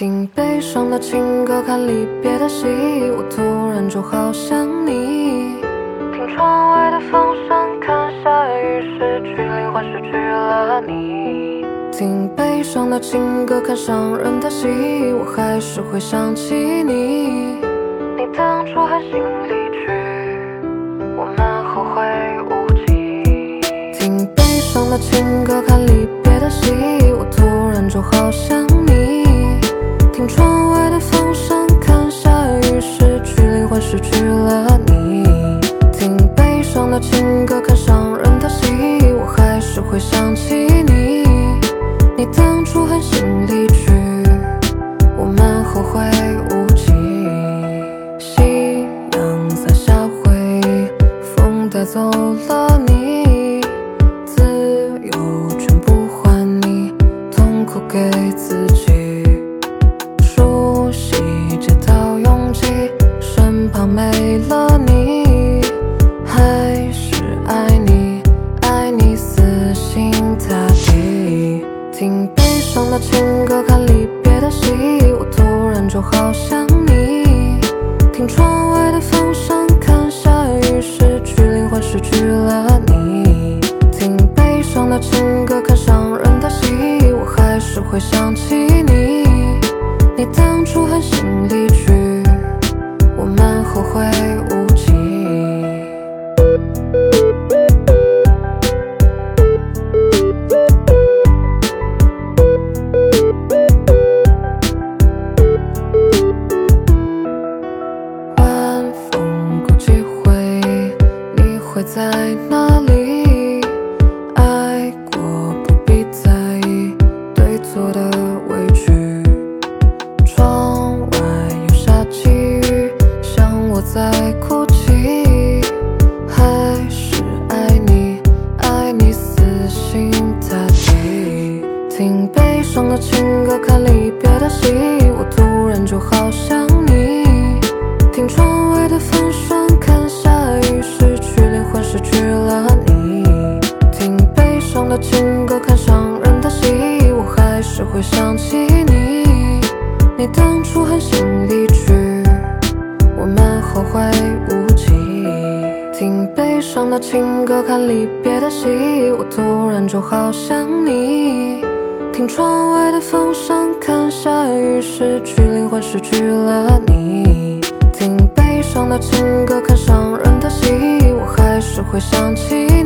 听悲伤的情歌，看离别的戏，我突然就好想你。听窗外的风声，看下雨，失去灵魂，失去了你。听悲伤的情歌，看伤人的戏，我还是会想起你。你当初狠心离去，我们听窗外的风声，看下雨，失去灵魂，失去了你。听悲伤的情歌，看听悲伤的情歌，看离别的戏，我突然就好想你。听窗外的风声，看下雨，失去灵魂，失去了你。听悲伤的情歌，看伤人的戏，我还是会想起你。你当初狠心离去，我们后悔在哪里？爱过不必在意对错的委屈。窗外又下起雨，像我在会想起你。你当初狠心离去，我们后悔无期。听悲伤的情歌，看离别的戏，我突然就好想你。听窗外的风声，看下雨，失去灵魂，失去了你。听悲伤的情歌，看伤人的戏，我还是会想起。